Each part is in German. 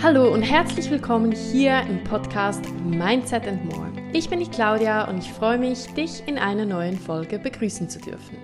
Hallo und herzlich willkommen hier im Podcast Mindset and More. Ich bin die Claudia und ich freue mich, dich in einer neuen Folge begrüßen zu dürfen.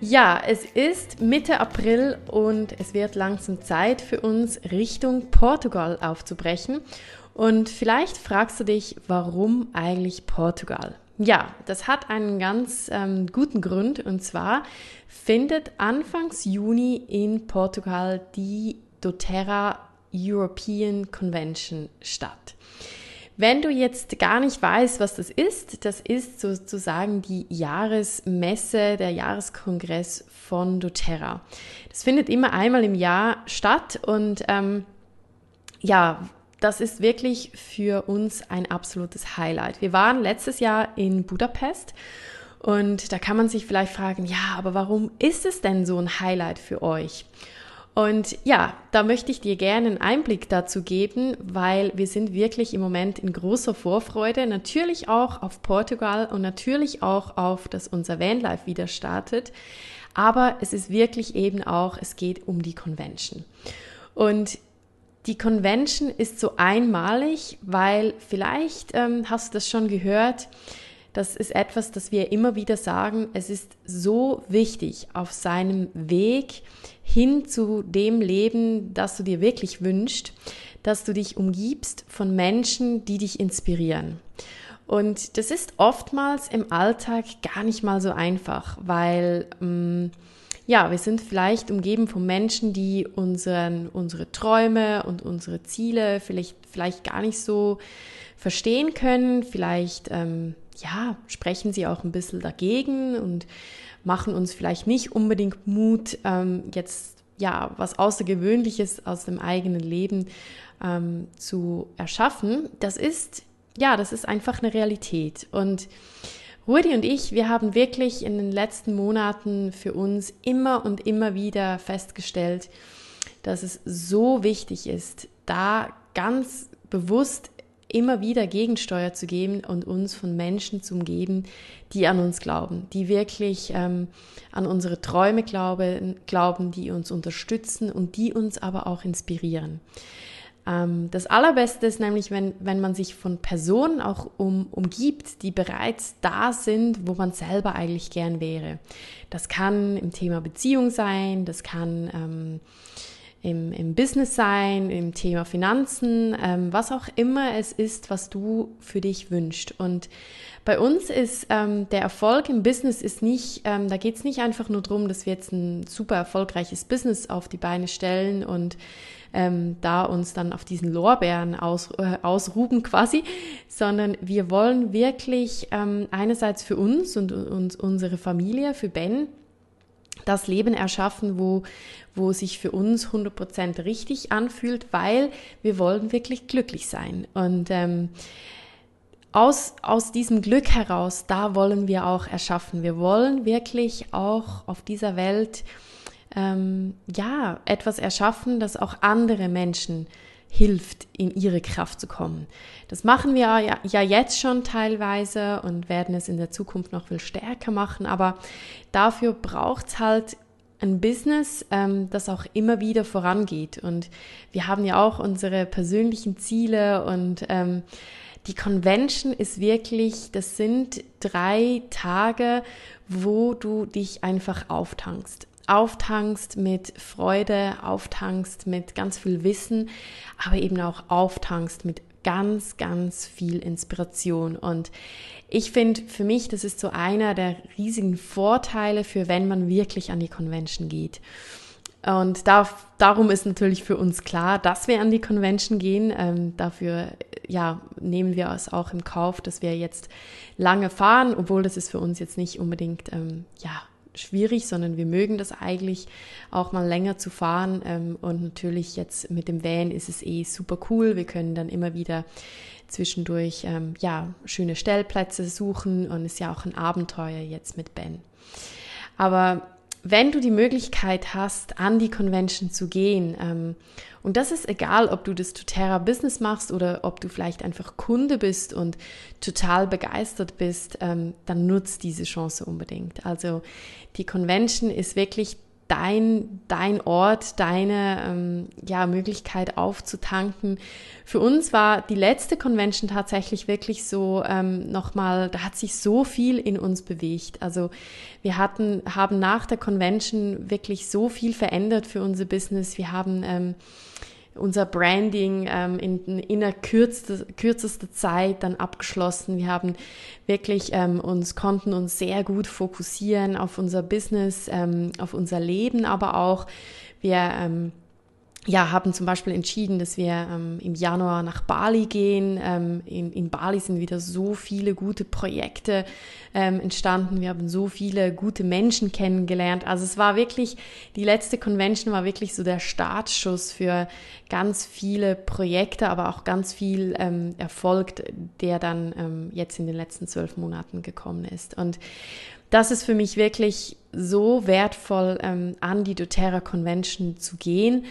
Ja, es ist Mitte April und es wird langsam Zeit für uns Richtung Portugal aufzubrechen. Und vielleicht fragst du dich, warum eigentlich Portugal? Ja, das hat einen ganz ähm, guten Grund und zwar findet Anfangs Juni in Portugal die doTERRA European Convention statt. Wenn du jetzt gar nicht weißt, was das ist, das ist sozusagen die Jahresmesse, der Jahreskongress von doTERRA. Das findet immer einmal im Jahr statt und ähm, ja, das ist wirklich für uns ein absolutes Highlight. Wir waren letztes Jahr in Budapest und da kann man sich vielleicht fragen, ja, aber warum ist es denn so ein Highlight für euch? Und ja, da möchte ich dir gerne einen Einblick dazu geben, weil wir sind wirklich im Moment in großer Vorfreude, natürlich auch auf Portugal und natürlich auch auf, dass unser Vanlife wieder startet. Aber es ist wirklich eben auch, es geht um die Convention. Und die Convention ist so einmalig, weil vielleicht ähm, hast du das schon gehört, das ist etwas, das wir immer wieder sagen. Es ist so wichtig auf seinem Weg hin zu dem Leben, das du dir wirklich wünschst, dass du dich umgibst von Menschen, die dich inspirieren. Und das ist oftmals im Alltag gar nicht mal so einfach, weil ähm, ja, wir sind vielleicht umgeben von Menschen, die unseren, unsere Träume und unsere Ziele vielleicht, vielleicht gar nicht so verstehen können. Vielleicht ähm, ja, sprechen sie auch ein bisschen dagegen und machen uns vielleicht nicht unbedingt Mut, ähm, jetzt ja was Außergewöhnliches aus dem eigenen Leben ähm, zu erschaffen. Das ist ja, das ist einfach eine Realität und Rudi und ich, wir haben wirklich in den letzten Monaten für uns immer und immer wieder festgestellt, dass es so wichtig ist, da ganz bewusst immer wieder Gegensteuer zu geben und uns von Menschen zu umgeben, die an uns glauben, die wirklich ähm, an unsere Träume glauben, glauben, die uns unterstützen und die uns aber auch inspirieren. Ähm, das Allerbeste ist nämlich, wenn, wenn man sich von Personen auch um, umgibt, die bereits da sind, wo man selber eigentlich gern wäre. Das kann im Thema Beziehung sein, das kann ähm, im, im Business sein, im Thema Finanzen, ähm, was auch immer es ist, was du für dich wünschst. Und bei uns ist ähm, der Erfolg im Business ist nicht, ähm, da geht es nicht einfach nur darum, dass wir jetzt ein super erfolgreiches Business auf die Beine stellen und ähm, da uns dann auf diesen Lorbeeren aus, äh, ausruben quasi, sondern wir wollen wirklich ähm, einerseits für uns und, und unsere Familie, für Ben, das Leben erschaffen, wo, wo sich für uns 100% richtig anfühlt, weil wir wollen wirklich glücklich sein. Und ähm, aus, aus diesem Glück heraus, da wollen wir auch erschaffen. Wir wollen wirklich auch auf dieser Welt ähm, ja etwas erschaffen, das auch andere Menschen hilft, in ihre Kraft zu kommen. Das machen wir ja, ja jetzt schon teilweise und werden es in der Zukunft noch viel stärker machen, aber dafür braucht es halt ein Business, ähm, das auch immer wieder vorangeht. Und wir haben ja auch unsere persönlichen Ziele und ähm, die Convention ist wirklich, das sind drei Tage, wo du dich einfach auftankst auftankst mit Freude, auftankst mit ganz viel Wissen, aber eben auch auftankst mit ganz, ganz viel Inspiration. Und ich finde für mich, das ist so einer der riesigen Vorteile für wenn man wirklich an die Convention geht. Und da, darum ist natürlich für uns klar, dass wir an die Convention gehen. Ähm, dafür ja, nehmen wir es auch im Kauf, dass wir jetzt lange fahren, obwohl das ist für uns jetzt nicht unbedingt ja, schwierig, sondern wir mögen das eigentlich auch mal länger zu fahren. Ähm, und natürlich jetzt mit dem Van ist es eh super cool. Wir können dann immer wieder zwischendurch ähm, ja schöne Stellplätze suchen und ist ja auch ein Abenteuer jetzt mit Ben. Aber wenn du die Möglichkeit hast, an die Convention zu gehen, ähm, und das ist egal, ob du das doTERRA Business machst oder ob du vielleicht einfach Kunde bist und total begeistert bist, ähm, dann nutzt diese Chance unbedingt. Also die Convention ist wirklich dein, dein Ort, deine ähm, ja, Möglichkeit aufzutanken. Für uns war die letzte Convention tatsächlich wirklich so ähm, nochmal, da hat sich so viel in uns bewegt. Also wir hatten, haben nach der Convention wirklich so viel verändert für unser Business. Wir haben ähm, unser Branding ähm, in, in der kürzester, kürzester Zeit dann abgeschlossen. Wir haben wirklich ähm, uns, konnten uns sehr gut fokussieren auf unser Business, ähm, auf unser Leben, aber auch wir ähm, ja, haben zum Beispiel entschieden, dass wir ähm, im Januar nach Bali gehen. Ähm, in, in, Bali sind wieder so viele gute Projekte ähm, entstanden. Wir haben so viele gute Menschen kennengelernt. Also es war wirklich, die letzte Convention war wirklich so der Startschuss für ganz viele Projekte, aber auch ganz viel ähm, Erfolg, der dann ähm, jetzt in den letzten zwölf Monaten gekommen ist. Und das ist für mich wirklich so wertvoll, ähm, an die doTERRA Convention zu gehen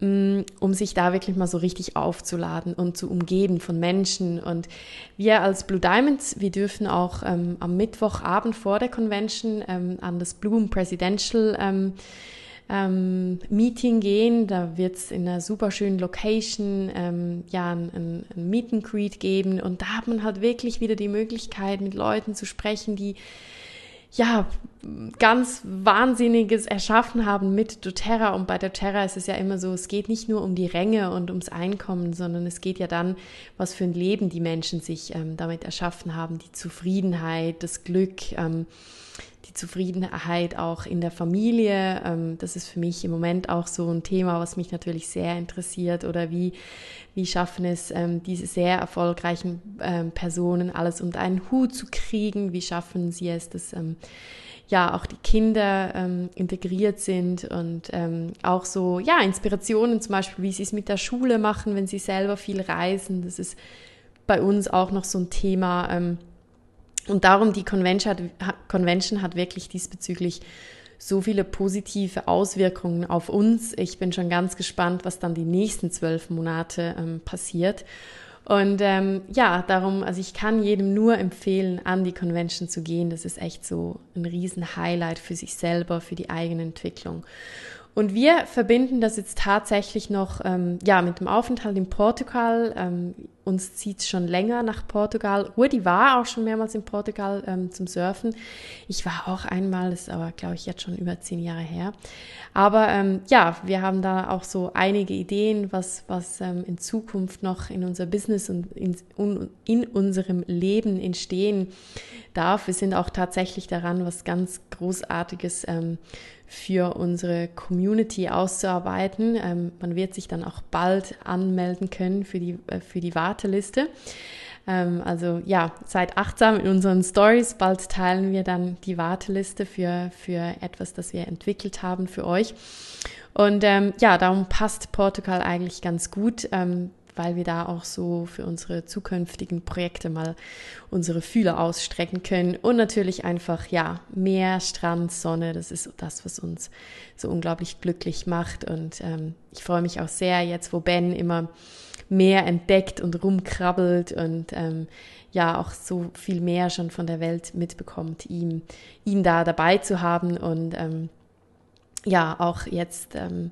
Mm, um sich da wirklich mal so richtig aufzuladen und zu umgeben von Menschen. Und wir als Blue Diamonds, wir dürfen auch ähm, am Mittwochabend vor der Convention ähm, an das Bloom Presidential ähm, ähm Meeting gehen. Da wird es in einer super schönen Location ähm, ja ein, ein Meet and Greet geben. Und da hat man halt wirklich wieder die Möglichkeit, mit Leuten zu sprechen, die ja, ganz Wahnsinniges erschaffen haben mit doTERRA. Und bei doTERRA ist es ja immer so, es geht nicht nur um die Ränge und ums Einkommen, sondern es geht ja dann, was für ein Leben die Menschen sich ähm, damit erschaffen haben, die Zufriedenheit, das Glück, ähm, die Zufriedenheit auch in der Familie. Ähm, das ist für mich im Moment auch so ein Thema, was mich natürlich sehr interessiert. Oder wie, wie schaffen es ähm, diese sehr erfolgreichen ähm, Personen, alles unter einen Hut zu kriegen? Wie schaffen sie es, dass ja auch die Kinder ähm, integriert sind und ähm, auch so ja Inspirationen zum Beispiel, wie sie es mit der Schule machen, wenn sie selber viel reisen. Das ist bei uns auch noch so ein Thema. Ähm, und darum, die Convention hat, Convention hat wirklich diesbezüglich so viele positive Auswirkungen auf uns. Ich bin schon ganz gespannt, was dann die nächsten zwölf Monate ähm, passiert. Und ähm, ja, darum, also ich kann jedem nur empfehlen, an die Convention zu gehen. Das ist echt so ein riesen Highlight für sich selber, für die eigene Entwicklung. Und wir verbinden das jetzt tatsächlich noch ähm, ja, mit dem Aufenthalt in Portugal. Ähm, uns zieht es schon länger nach Portugal. Udi war auch schon mehrmals in Portugal ähm, zum Surfen. Ich war auch einmal, das ist aber, glaube ich, jetzt schon über zehn Jahre her. Aber ähm, ja, wir haben da auch so einige Ideen, was, was ähm, in Zukunft noch in unser Business und in, in unserem Leben entstehen darf. Wir sind auch tatsächlich daran, was ganz Großartiges ähm, für unsere Community auszuarbeiten. Ähm, man wird sich dann auch bald anmelden können für die, äh, für die Warteliste. Ähm, also ja, seid achtsam in unseren Stories. Bald teilen wir dann die Warteliste für, für etwas, das wir entwickelt haben für euch. Und ähm, ja, darum passt Portugal eigentlich ganz gut. Ähm, weil wir da auch so für unsere zukünftigen Projekte mal unsere Fühler ausstrecken können. Und natürlich einfach, ja, Meer, Strand, Sonne, das ist das, was uns so unglaublich glücklich macht. Und ähm, ich freue mich auch sehr jetzt, wo Ben immer mehr entdeckt und rumkrabbelt und ähm, ja auch so viel mehr schon von der Welt mitbekommt, ihm, ihn da dabei zu haben. Und ähm, ja auch jetzt ähm,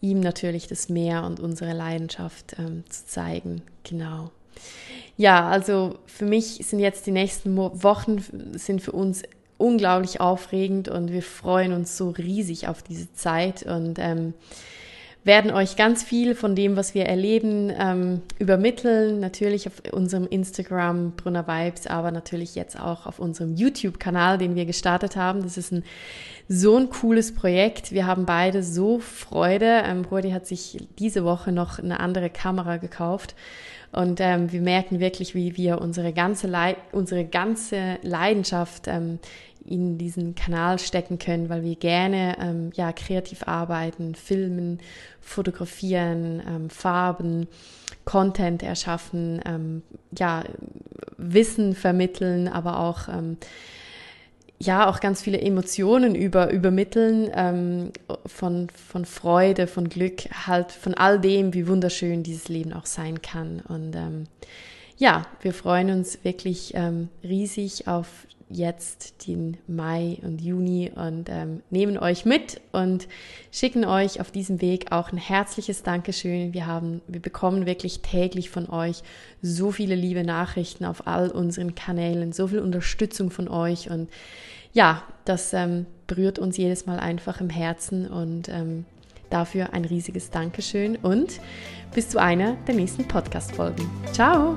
ihm natürlich das Meer und unsere Leidenschaft ähm, zu zeigen. Genau. Ja, also für mich sind jetzt die nächsten Wochen sind für uns unglaublich aufregend und wir freuen uns so riesig auf diese Zeit und ähm, werden euch ganz viel von dem, was wir erleben, ähm, übermitteln. Natürlich auf unserem Instagram Brunner Vibes, aber natürlich jetzt auch auf unserem YouTube-Kanal, den wir gestartet haben. Das ist ein so ein cooles Projekt. Wir haben beide so Freude. Ähm, Brody hat sich diese Woche noch eine andere Kamera gekauft. Und ähm, wir merken wirklich, wie wir unsere ganze, Leid unsere ganze Leidenschaft ähm, in diesen Kanal stecken können, weil wir gerne ähm, ja, kreativ arbeiten, filmen, fotografieren, ähm, Farben, Content erschaffen, ähm, ja, Wissen vermitteln, aber auch ähm, ja auch ganz viele Emotionen über übermitteln ähm, von von Freude, von Glück, halt von all dem, wie wunderschön dieses Leben auch sein kann. Und ähm, ja, wir freuen uns wirklich ähm, riesig auf jetzt den Mai und Juni und ähm, nehmen euch mit und schicken euch auf diesem Weg auch ein herzliches Dankeschön. Wir haben, wir bekommen wirklich täglich von euch so viele liebe Nachrichten auf all unseren Kanälen, so viel Unterstützung von euch und ja, das ähm, berührt uns jedes Mal einfach im Herzen und ähm, dafür ein riesiges Dankeschön und bis zu einer der nächsten Podcast-Folgen. Ciao!